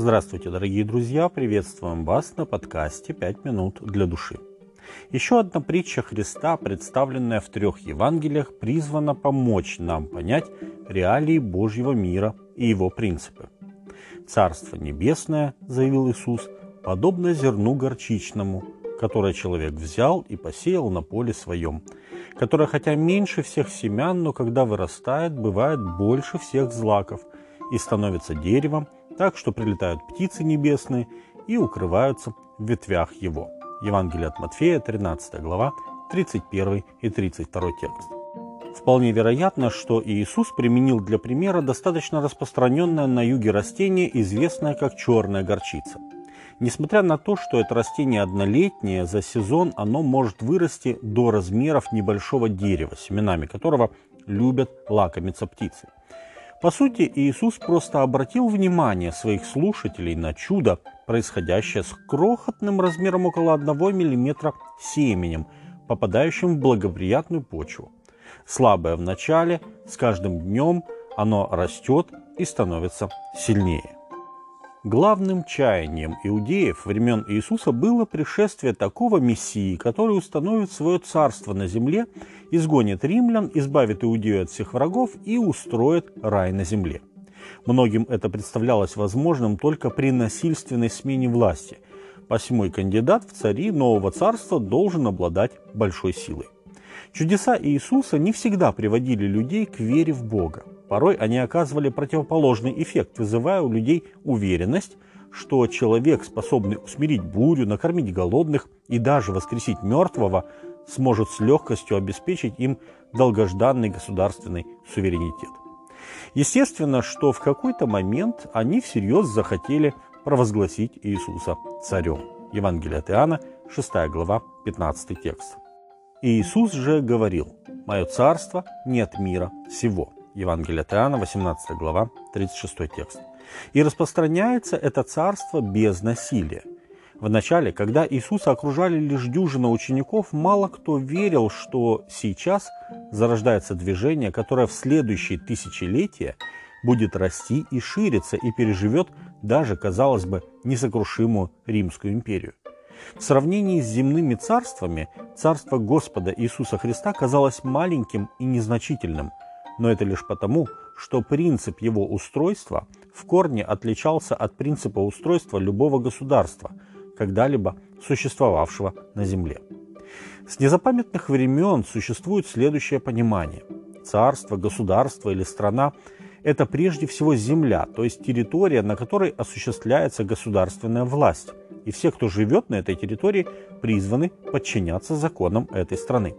Здравствуйте, дорогие друзья! Приветствуем вас на подкасте «Пять минут для души». Еще одна притча Христа, представленная в трех Евангелиях, призвана помочь нам понять реалии Божьего мира и его принципы. «Царство небесное, — заявил Иисус, — подобно зерну горчичному, которое человек взял и посеял на поле своем, которое хотя меньше всех семян, но когда вырастает, бывает больше всех злаков и становится деревом, так что прилетают птицы небесные и укрываются в ветвях его». Евангелие от Матфея, 13 глава, 31 и 32 текст. Вполне вероятно, что Иисус применил для примера достаточно распространенное на юге растение, известное как черная горчица. Несмотря на то, что это растение однолетнее, за сезон оно может вырасти до размеров небольшого дерева, семенами которого любят лакомиться птицы. По сути, Иисус просто обратил внимание своих слушателей на чудо, происходящее с крохотным размером около 1 мм семенем, попадающим в благоприятную почву. Слабое в начале, с каждым днем оно растет и становится сильнее. Главным чаянием иудеев времен Иисуса было пришествие такого Мессии, который установит свое царство на земле, изгонит римлян, избавит Иудею от всех врагов и устроит рай на земле. Многим это представлялось возможным только при насильственной смене власти. Посему кандидат в цари нового царства должен обладать большой силой. Чудеса Иисуса не всегда приводили людей к вере в Бога. Порой они оказывали противоположный эффект, вызывая у людей уверенность, что человек, способный усмирить бурю, накормить голодных и даже воскресить мертвого, сможет с легкостью обеспечить им долгожданный государственный суверенитет. Естественно, что в какой-то момент они всерьез захотели провозгласить Иисуса царем. Евангелие от Иоанна, 6 глава, 15 текст. Иисус же говорил, «Мое царство не от мира сего». Евангелие от Иоанна, 18 глава, 36 текст. И распространяется это царство без насилия. Вначале, когда Иисуса окружали лишь дюжина учеников, мало кто верил, что сейчас зарождается движение, которое в следующие тысячелетия будет расти и шириться и переживет даже, казалось бы, несокрушимую Римскую империю. В сравнении с земными царствами, царство Господа Иисуса Христа казалось маленьким и незначительным – но это лишь потому, что принцип его устройства в корне отличался от принципа устройства любого государства, когда-либо существовавшего на Земле. С незапамятных времен существует следующее понимание. Царство, государство или страна – это прежде всего земля, то есть территория, на которой осуществляется государственная власть. И все, кто живет на этой территории, призваны подчиняться законам этой страны.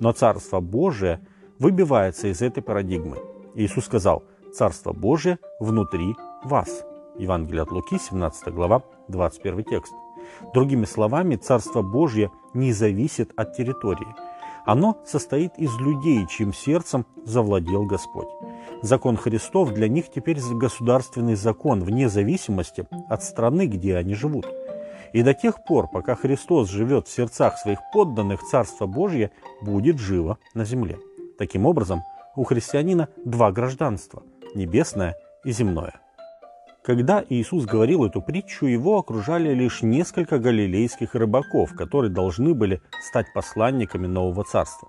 Но Царство Божие – выбивается из этой парадигмы. Иисус сказал, «Царство Божие внутри вас». Евангелие от Луки, 17 глава, 21 текст. Другими словами, Царство Божье не зависит от территории. Оно состоит из людей, чьим сердцем завладел Господь. Закон Христов для них теперь государственный закон, вне зависимости от страны, где они живут. И до тех пор, пока Христос живет в сердцах своих подданных, Царство Божье будет живо на земле. Таким образом, у христианина два гражданства – небесное и земное. Когда Иисус говорил эту притчу, его окружали лишь несколько галилейских рыбаков, которые должны были стать посланниками нового царства.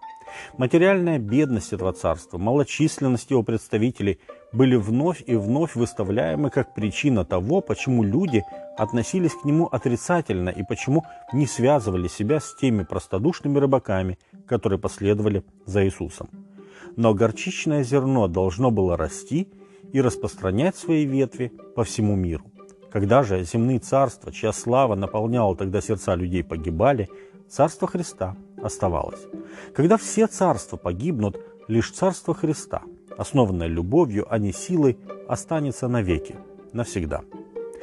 Материальная бедность этого царства, малочисленность его представителей были вновь и вновь выставляемы как причина того, почему люди относились к нему отрицательно и почему не связывали себя с теми простодушными рыбаками, которые последовали за Иисусом. Но горчичное зерно должно было расти и распространять свои ветви по всему миру. Когда же земные царства, чья слава наполняла тогда сердца людей, погибали, царство Христа оставалось. Когда все царства погибнут, лишь царство Христа, основанное любовью, а не силой, останется навеки, навсегда.